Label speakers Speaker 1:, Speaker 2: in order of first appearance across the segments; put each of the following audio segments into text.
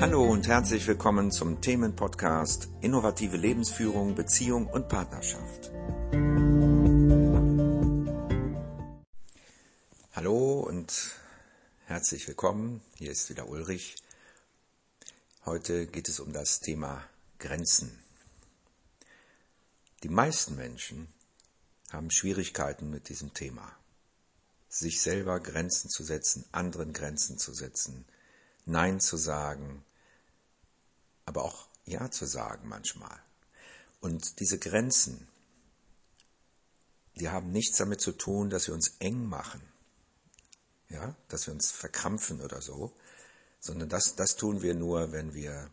Speaker 1: Hallo und herzlich willkommen zum Themenpodcast Innovative Lebensführung, Beziehung und Partnerschaft. Hallo und herzlich willkommen. Hier ist wieder Ulrich. Heute geht es um das Thema Grenzen. Die meisten Menschen haben Schwierigkeiten mit diesem Thema. Sich selber Grenzen zu setzen, anderen Grenzen zu setzen, Nein zu sagen, aber auch Ja zu sagen manchmal. Und diese Grenzen, die haben nichts damit zu tun, dass wir uns eng machen, ja, dass wir uns verkrampfen oder so, sondern das, das tun wir nur, wenn wir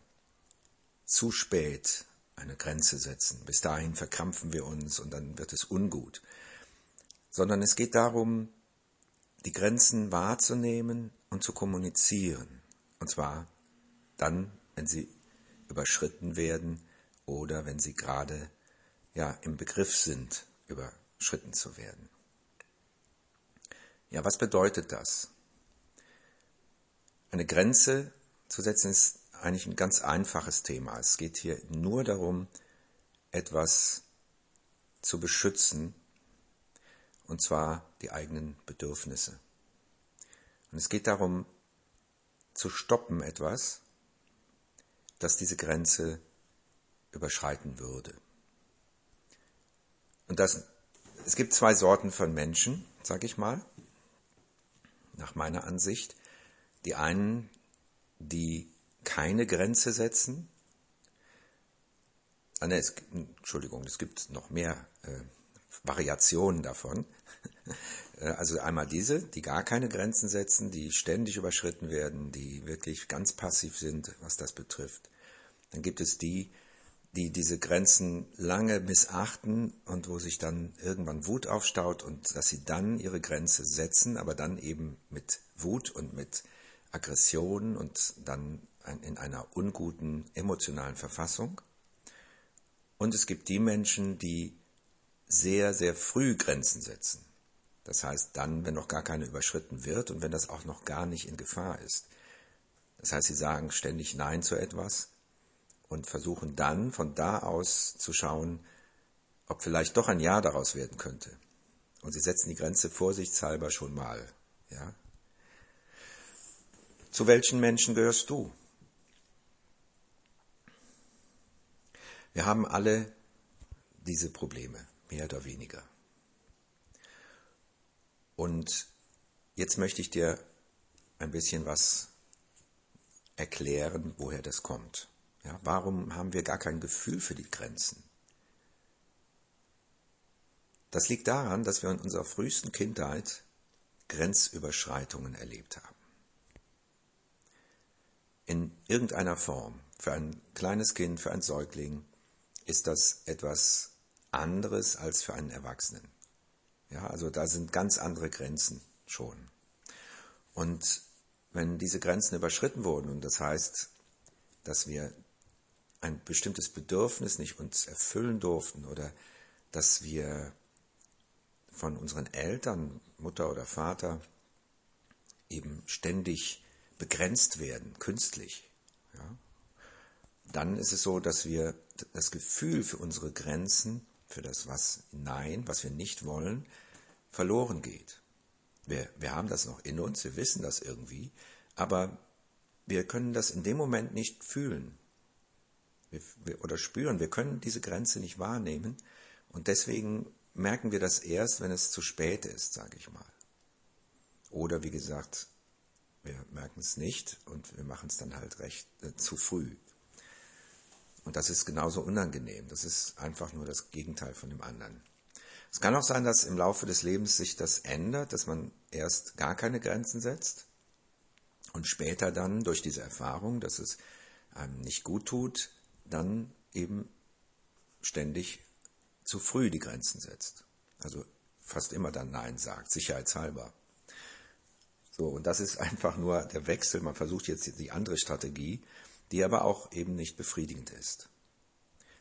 Speaker 1: zu spät eine Grenze setzen. Bis dahin verkrampfen wir uns und dann wird es ungut. Sondern es geht darum, die Grenzen wahrzunehmen und zu kommunizieren. Und zwar dann, wenn sie überschritten werden oder wenn sie gerade ja im Begriff sind, überschritten zu werden. Ja, was bedeutet das? Eine Grenze zu setzen ist eigentlich ein ganz einfaches Thema. Es geht hier nur darum, etwas zu beschützen, und zwar die eigenen Bedürfnisse. Und es geht darum, zu stoppen etwas, das diese Grenze überschreiten würde. Und das, es gibt zwei Sorten von Menschen, sag ich mal, nach meiner Ansicht. Die einen, die keine Grenze setzen. Ah, nee, es, Entschuldigung, es gibt noch mehr äh, Variationen davon. Äh, also einmal diese, die gar keine Grenzen setzen, die ständig überschritten werden, die wirklich ganz passiv sind, was das betrifft. Dann gibt es die, die diese Grenzen lange missachten und wo sich dann irgendwann Wut aufstaut und dass sie dann ihre Grenze setzen, aber dann eben mit Wut und mit Aggression und dann in einer unguten emotionalen Verfassung. Und es gibt die Menschen, die sehr, sehr früh Grenzen setzen. Das heißt dann, wenn noch gar keine überschritten wird und wenn das auch noch gar nicht in Gefahr ist. Das heißt, sie sagen ständig Nein zu etwas und versuchen dann von da aus zu schauen, ob vielleicht doch ein Ja daraus werden könnte. Und sie setzen die Grenze vorsichtshalber schon mal. Ja? Zu welchen Menschen gehörst du? Wir haben alle diese Probleme, mehr oder weniger. Und jetzt möchte ich dir ein bisschen was erklären, woher das kommt. Ja, warum haben wir gar kein Gefühl für die Grenzen? Das liegt daran, dass wir in unserer frühesten Kindheit Grenzüberschreitungen erlebt haben. In irgendeiner Form. Für ein kleines Kind, für ein Säugling ist das etwas anderes als für einen Erwachsenen. Ja, also da sind ganz andere Grenzen schon. Und wenn diese Grenzen überschritten wurden, und das heißt, dass wir ein bestimmtes Bedürfnis nicht uns erfüllen durften oder dass wir von unseren Eltern, Mutter oder Vater, eben ständig begrenzt werden, künstlich, ja, dann ist es so, dass wir das Gefühl für unsere Grenzen, für das was Nein, was wir nicht wollen, verloren geht. Wir, wir haben das noch in uns, wir wissen das irgendwie, aber wir können das in dem Moment nicht fühlen wir, wir, oder spüren. Wir können diese Grenze nicht wahrnehmen und deswegen merken wir das erst, wenn es zu spät ist, sage ich mal. Oder wie gesagt, wir merken es nicht und wir machen es dann halt recht äh, zu früh. Und das ist genauso unangenehm. Das ist einfach nur das Gegenteil von dem anderen. Es kann auch sein, dass im Laufe des Lebens sich das ändert, dass man erst gar keine Grenzen setzt und später dann durch diese Erfahrung, dass es einem nicht gut tut, dann eben ständig zu früh die Grenzen setzt. Also fast immer dann Nein sagt, sicherheitshalber. So, und das ist einfach nur der Wechsel. Man versucht jetzt die andere Strategie, die aber auch eben nicht befriedigend ist.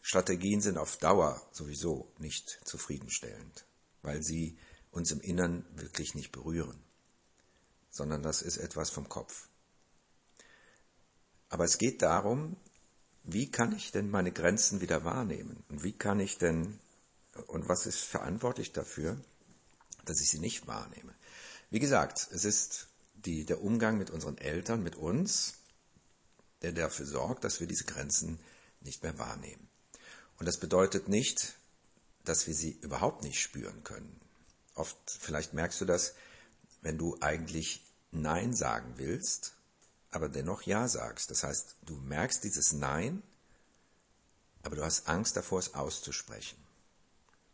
Speaker 1: Strategien sind auf Dauer sowieso nicht zufriedenstellend, weil sie uns im Innern wirklich nicht berühren, sondern das ist etwas vom Kopf. Aber es geht darum, wie kann ich denn meine Grenzen wieder wahrnehmen? Und wie kann ich denn, und was ist verantwortlich dafür, dass ich sie nicht wahrnehme? Wie gesagt, es ist die, der Umgang mit unseren Eltern, mit uns, der dafür sorgt, dass wir diese Grenzen nicht mehr wahrnehmen. Und das bedeutet nicht, dass wir sie überhaupt nicht spüren können. Oft, vielleicht merkst du das, wenn du eigentlich Nein sagen willst, aber dennoch Ja sagst. Das heißt, du merkst dieses Nein, aber du hast Angst davor, es auszusprechen.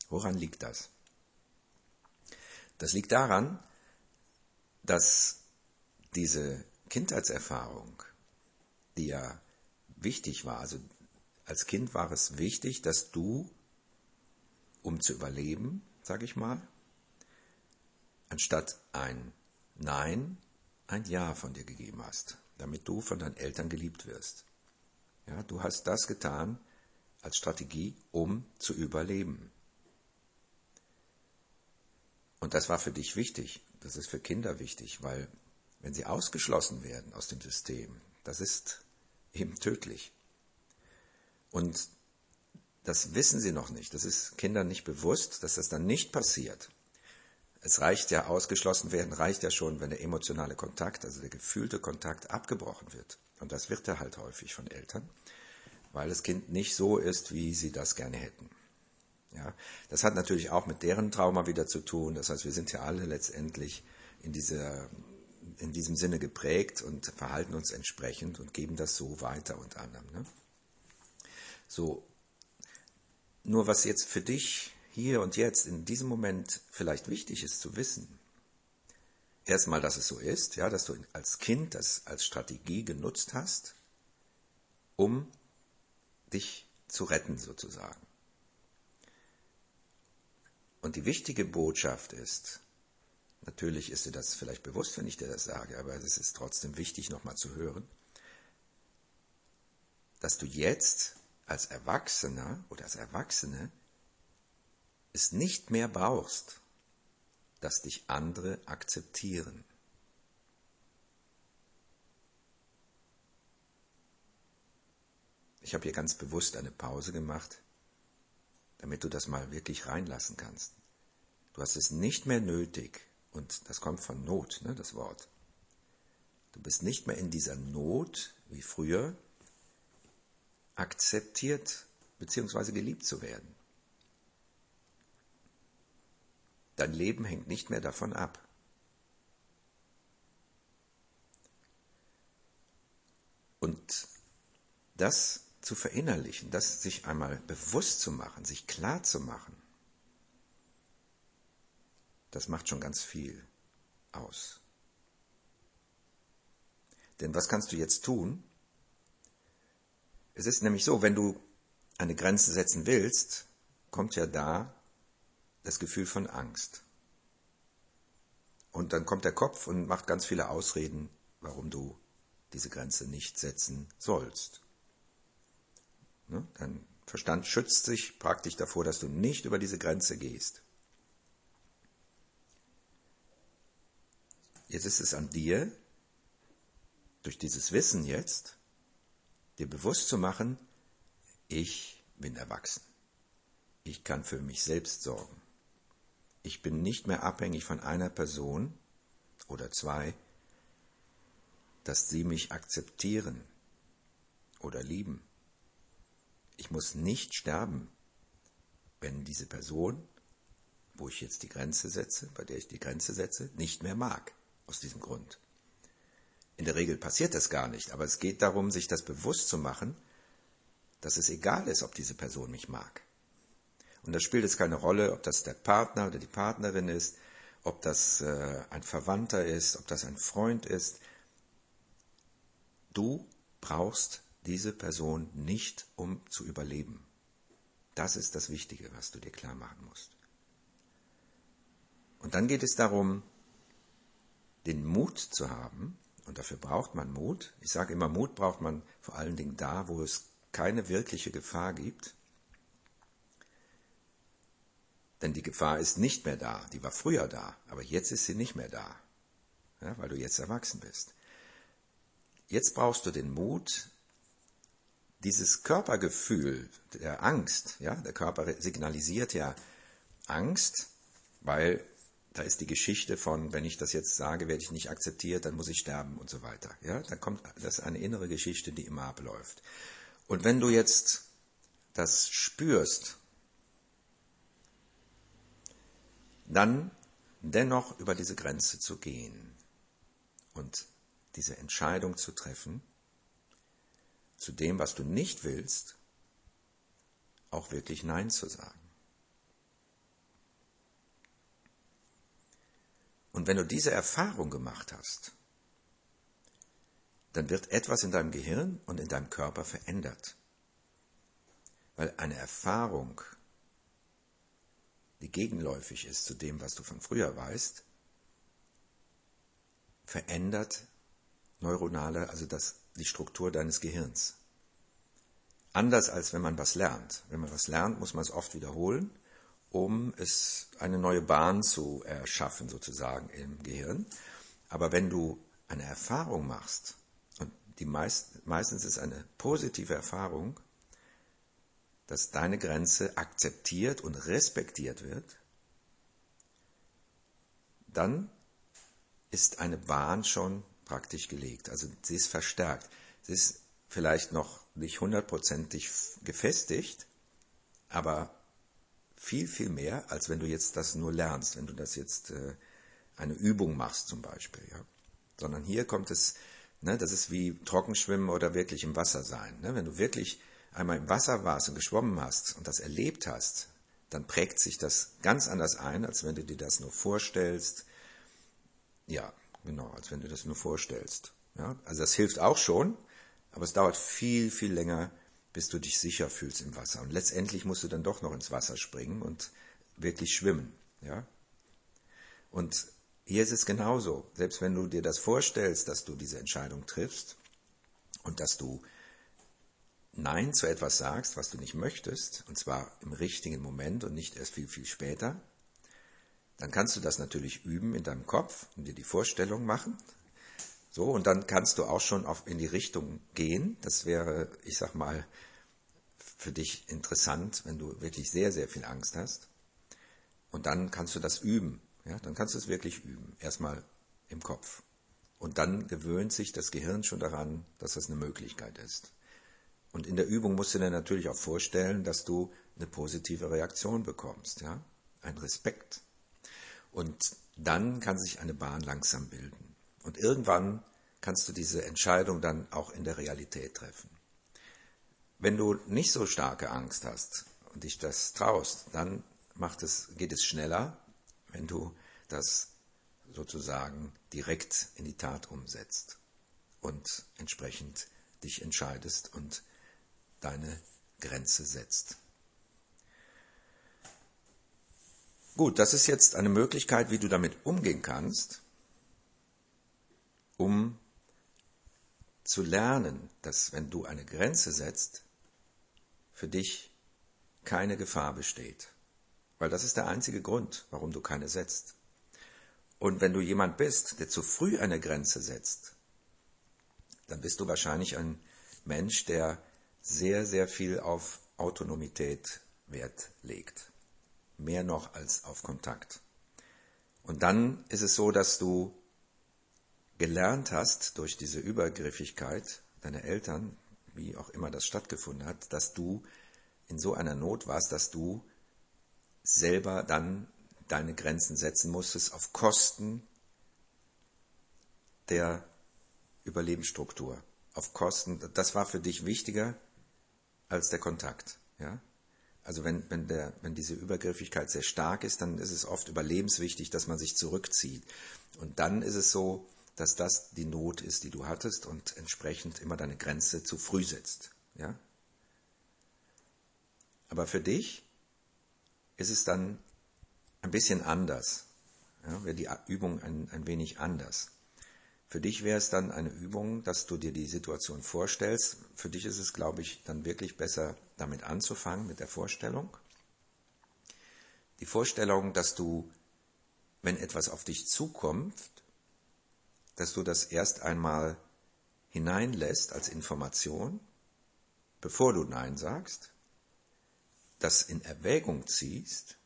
Speaker 1: Woran liegt das? Das liegt daran, dass diese Kindheitserfahrung, die ja wichtig war, also als Kind war es wichtig, dass du, um zu überleben, sage ich mal, anstatt ein Nein, ein Ja von dir gegeben hast, damit du von deinen Eltern geliebt wirst. Ja, du hast das getan als Strategie, um zu überleben. Und das war für dich wichtig. Das ist für Kinder wichtig, weil wenn sie ausgeschlossen werden aus dem System, das ist eben tödlich. Und das wissen sie noch nicht. Das ist Kindern nicht bewusst, dass das dann nicht passiert. Es reicht ja, ausgeschlossen werden, reicht ja schon, wenn der emotionale Kontakt, also der gefühlte Kontakt abgebrochen wird. Und das wird ja halt häufig von Eltern, weil das Kind nicht so ist, wie sie das gerne hätten. Ja, das hat natürlich auch mit deren Trauma wieder zu tun. Das heißt, wir sind ja alle letztendlich in dieser in diesem Sinne geprägt und verhalten uns entsprechend und geben das so weiter und anderen. Ne? So, nur was jetzt für dich hier und jetzt in diesem Moment vielleicht wichtig ist zu wissen. Erstmal, dass es so ist, ja, dass du als Kind das als Strategie genutzt hast, um dich zu retten sozusagen. Und die wichtige Botschaft ist, natürlich ist dir das vielleicht bewusst, wenn ich dir das sage, aber es ist trotzdem wichtig nochmal zu hören, dass du jetzt als Erwachsener oder als Erwachsene es nicht mehr brauchst, dass dich andere akzeptieren. Ich habe hier ganz bewusst eine Pause gemacht, damit du das mal wirklich reinlassen kannst. Du hast es nicht mehr nötig, und das kommt von Not, ne, das Wort. Du bist nicht mehr in dieser Not wie früher, akzeptiert bzw. geliebt zu werden. Dein Leben hängt nicht mehr davon ab. Und das zu verinnerlichen, das sich einmal bewusst zu machen, sich klar zu machen, das macht schon ganz viel aus. Denn was kannst du jetzt tun? Es ist nämlich so, wenn du eine Grenze setzen willst, kommt ja da das Gefühl von Angst. Und dann kommt der Kopf und macht ganz viele Ausreden, warum du diese Grenze nicht setzen sollst. Ne? Dein Verstand schützt sich praktisch davor, dass du nicht über diese Grenze gehst. Jetzt ist es an dir, durch dieses Wissen jetzt, dir bewusst zu machen, ich bin erwachsen. Ich kann für mich selbst sorgen. Ich bin nicht mehr abhängig von einer Person oder zwei, dass sie mich akzeptieren oder lieben. Ich muss nicht sterben, wenn diese Person, wo ich jetzt die Grenze setze, bei der ich die Grenze setze, nicht mehr mag, aus diesem Grund. In der Regel passiert das gar nicht, aber es geht darum, sich das bewusst zu machen, dass es egal ist, ob diese Person mich mag. Und da spielt es keine Rolle, ob das der Partner oder die Partnerin ist, ob das äh, ein Verwandter ist, ob das ein Freund ist. Du brauchst diese Person nicht, um zu überleben. Das ist das Wichtige, was du dir klar machen musst. Und dann geht es darum, den Mut zu haben, und dafür braucht man Mut. Ich sage immer, Mut braucht man vor allen Dingen da, wo es keine wirkliche Gefahr gibt, denn die Gefahr ist nicht mehr da. Die war früher da, aber jetzt ist sie nicht mehr da, ja, weil du jetzt erwachsen bist. Jetzt brauchst du den Mut, dieses Körpergefühl der Angst, ja, der Körper signalisiert ja Angst, weil da ist die Geschichte von, wenn ich das jetzt sage, werde ich nicht akzeptiert, dann muss ich sterben und so weiter. Ja, da kommt das eine innere Geschichte, die immer abläuft. Und wenn du jetzt das spürst, dann dennoch über diese Grenze zu gehen und diese Entscheidung zu treffen, zu dem, was du nicht willst, auch wirklich Nein zu sagen. Und wenn du diese Erfahrung gemacht hast, dann wird etwas in deinem Gehirn und in deinem Körper verändert. Weil eine Erfahrung, die gegenläufig ist zu dem, was du von früher weißt, verändert neuronale, also das, die Struktur deines Gehirns. Anders als wenn man was lernt. Wenn man was lernt, muss man es oft wiederholen um es eine neue Bahn zu erschaffen, sozusagen im Gehirn. Aber wenn du eine Erfahrung machst, und die meist, meistens ist eine positive Erfahrung, dass deine Grenze akzeptiert und respektiert wird, dann ist eine Bahn schon praktisch gelegt. Also sie ist verstärkt. Sie ist vielleicht noch nicht hundertprozentig gefestigt, aber viel, viel mehr, als wenn du jetzt das nur lernst, wenn du das jetzt äh, eine Übung machst zum Beispiel. Ja? Sondern hier kommt es, ne, das ist wie Trockenschwimmen oder wirklich im Wasser sein. Ne? Wenn du wirklich einmal im Wasser warst und geschwommen hast und das erlebt hast, dann prägt sich das ganz anders ein, als wenn du dir das nur vorstellst. Ja, genau, als wenn du das nur vorstellst. Ja? Also das hilft auch schon, aber es dauert viel, viel länger, bis du dich sicher fühlst im Wasser. Und letztendlich musst du dann doch noch ins Wasser springen und wirklich schwimmen. Ja? Und hier ist es genauso. Selbst wenn du dir das vorstellst, dass du diese Entscheidung triffst und dass du Nein zu etwas sagst, was du nicht möchtest, und zwar im richtigen Moment und nicht erst viel, viel später, dann kannst du das natürlich üben in deinem Kopf und dir die Vorstellung machen. So, und dann kannst du auch schon auf, in die Richtung gehen. Das wäre, ich sag mal, für dich interessant, wenn du wirklich sehr, sehr viel Angst hast. Und dann kannst du das üben. Ja, dann kannst du es wirklich üben. Erstmal im Kopf. Und dann gewöhnt sich das Gehirn schon daran, dass das eine Möglichkeit ist. Und in der Übung musst du dir natürlich auch vorstellen, dass du eine positive Reaktion bekommst, ja? Ein Respekt. Und dann kann sich eine Bahn langsam bilden. Und irgendwann kannst du diese Entscheidung dann auch in der Realität treffen. Wenn du nicht so starke Angst hast und dich das traust, dann macht es, geht es schneller, wenn du das sozusagen direkt in die Tat umsetzt und entsprechend dich entscheidest und deine Grenze setzt. Gut, das ist jetzt eine Möglichkeit, wie du damit umgehen kannst um zu lernen, dass wenn du eine Grenze setzt, für dich keine Gefahr besteht. Weil das ist der einzige Grund, warum du keine setzt. Und wenn du jemand bist, der zu früh eine Grenze setzt, dann bist du wahrscheinlich ein Mensch, der sehr, sehr viel auf Autonomität Wert legt. Mehr noch als auf Kontakt. Und dann ist es so, dass du gelernt hast durch diese Übergriffigkeit deiner Eltern, wie auch immer das stattgefunden hat, dass du in so einer Not warst, dass du selber dann deine Grenzen setzen musstest auf Kosten der Überlebensstruktur, auf Kosten, das war für dich wichtiger als der Kontakt, ja? Also wenn, wenn, der, wenn diese Übergriffigkeit sehr stark ist, dann ist es oft überlebenswichtig, dass man sich zurückzieht. Und dann ist es so, dass das die Not ist, die du hattest und entsprechend immer deine Grenze zu früh setzt. Ja? Aber für dich ist es dann ein bisschen anders. Ja, wäre die Übung ein, ein wenig anders. Für dich wäre es dann eine Übung, dass du dir die Situation vorstellst. Für dich ist es, glaube ich, dann wirklich besser, damit anzufangen, mit der Vorstellung. Die Vorstellung, dass du, wenn etwas auf dich zukommt, dass du das erst einmal hineinlässt als Information, bevor du Nein sagst, das in Erwägung ziehst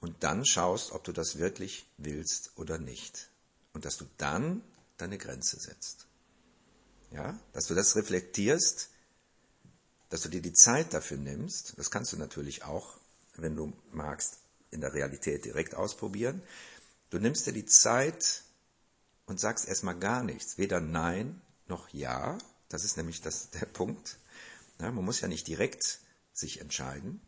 Speaker 1: und dann schaust, ob du das wirklich willst oder nicht. Und dass du dann deine Grenze setzt. Ja, dass du das reflektierst, dass du dir die Zeit dafür nimmst. Das kannst du natürlich auch, wenn du magst, in der Realität direkt ausprobieren. Du nimmst dir die Zeit und sagst erstmal gar nichts, weder Nein noch Ja. Das ist nämlich das, der Punkt. Ja, man muss ja nicht direkt sich entscheiden,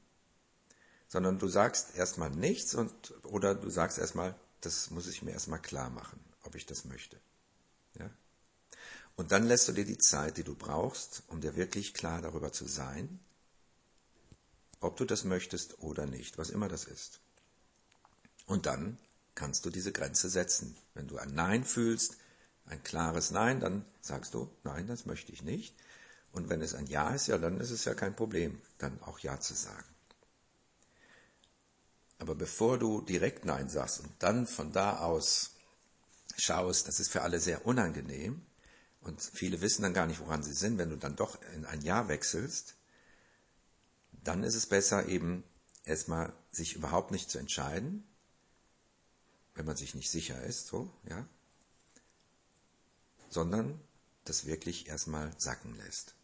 Speaker 1: sondern du sagst erstmal nichts und, oder du sagst erstmal, das muss ich mir erstmal klar machen, ob ich das möchte. Ja? Und dann lässt du dir die Zeit, die du brauchst, um dir wirklich klar darüber zu sein, ob du das möchtest oder nicht, was immer das ist. Und dann kannst du diese Grenze setzen. Wenn du ein Nein fühlst, ein klares Nein, dann sagst du, nein, das möchte ich nicht. Und wenn es ein Ja ist, ja, dann ist es ja kein Problem, dann auch Ja zu sagen. Aber bevor du direkt Nein sagst und dann von da aus schaust, das ist für alle sehr unangenehm und viele wissen dann gar nicht, woran sie sind, wenn du dann doch in ein Ja wechselst, dann ist es besser eben erstmal sich überhaupt nicht zu entscheiden, wenn man sich nicht sicher ist, so, ja, sondern das wirklich erstmal sacken lässt.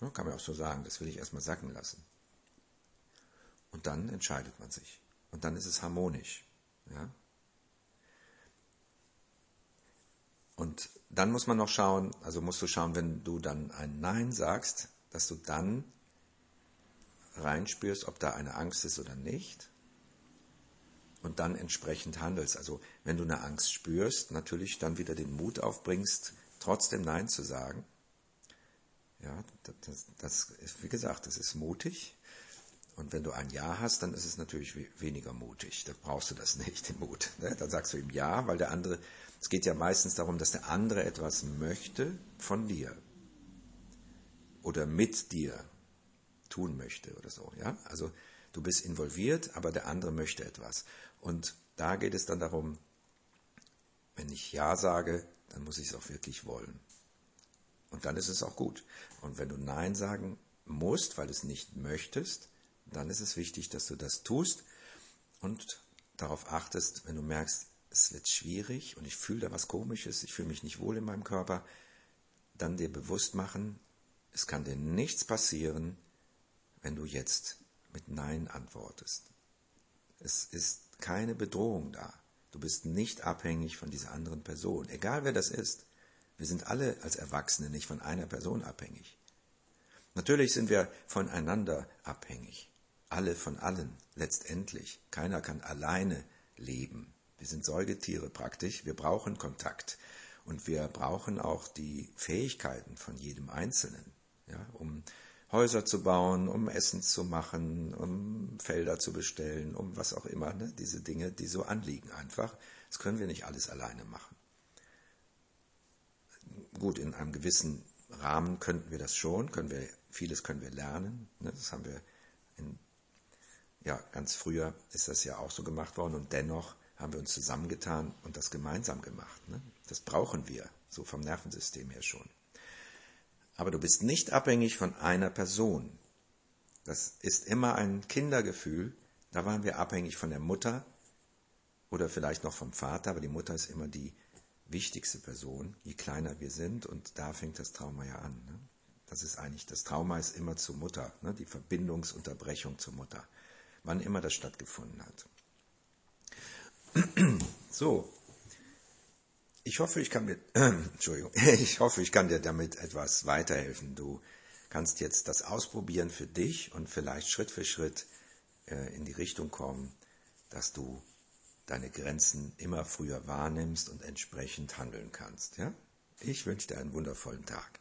Speaker 1: Ja, kann man auch so sagen, das will ich erstmal sacken lassen. Und dann entscheidet man sich. Und dann ist es harmonisch. Ja? Und dann muss man noch schauen, also musst du schauen, wenn du dann ein Nein sagst, dass du dann reinspürst, ob da eine Angst ist oder nicht. Und dann entsprechend handelst. Also wenn du eine Angst spürst, natürlich dann wieder den Mut aufbringst, trotzdem Nein zu sagen. Ja, das, das ist, wie gesagt, das ist mutig. Und wenn du ein Ja hast, dann ist es natürlich weniger mutig. Da brauchst du das nicht, den Mut. Ne? Dann sagst du ihm Ja, weil der andere, es geht ja meistens darum, dass der andere etwas möchte von dir. Oder mit dir tun möchte oder so. Ja? Also du bist involviert, aber der andere möchte etwas. Und da geht es dann darum, wenn ich Ja sage, dann muss ich es auch wirklich wollen. Und dann ist es auch gut. Und wenn du Nein sagen musst, weil du es nicht möchtest, dann ist es wichtig, dass du das tust und darauf achtest, wenn du merkst, es wird schwierig und ich fühle da was Komisches, ich fühle mich nicht wohl in meinem Körper, dann dir bewusst machen, es kann dir nichts passieren, wenn du jetzt mit Nein antwortest. Es ist keine Bedrohung da. Du bist nicht abhängig von dieser anderen Person, egal wer das ist. Wir sind alle als Erwachsene nicht von einer Person abhängig. Natürlich sind wir voneinander abhängig. Alle von allen, letztendlich. Keiner kann alleine leben. Wir sind Säugetiere praktisch. Wir brauchen Kontakt. Und wir brauchen auch die Fähigkeiten von jedem Einzelnen, ja, um Häuser zu bauen, um Essen zu machen, um Felder zu bestellen, um was auch immer, ne? diese Dinge, die so anliegen einfach. Das können wir nicht alles alleine machen. Gut, in einem gewissen Rahmen könnten wir das schon, können wir, vieles können wir lernen. Ne? Das haben wir in, ja, ganz früher ist das ja auch so gemacht worden und dennoch haben wir uns zusammengetan und das gemeinsam gemacht. Ne? Das brauchen wir, so vom Nervensystem her schon. Aber du bist nicht abhängig von einer Person. Das ist immer ein Kindergefühl. Da waren wir abhängig von der Mutter oder vielleicht noch vom Vater, aber die Mutter ist immer die wichtigste Person, je kleiner wir sind. Und da fängt das Trauma ja an. Ne? Das ist eigentlich, das Trauma ist immer zur Mutter, ne? die Verbindungsunterbrechung zur Mutter, wann immer das stattgefunden hat. So, ich hoffe, ich kann mir, äh, Entschuldigung, ich hoffe, ich kann dir damit etwas weiterhelfen. Du kannst jetzt das ausprobieren für dich und vielleicht Schritt für Schritt äh, in die Richtung kommen, dass du deine Grenzen immer früher wahrnimmst und entsprechend handeln kannst. Ja? Ich wünsche dir einen wundervollen Tag.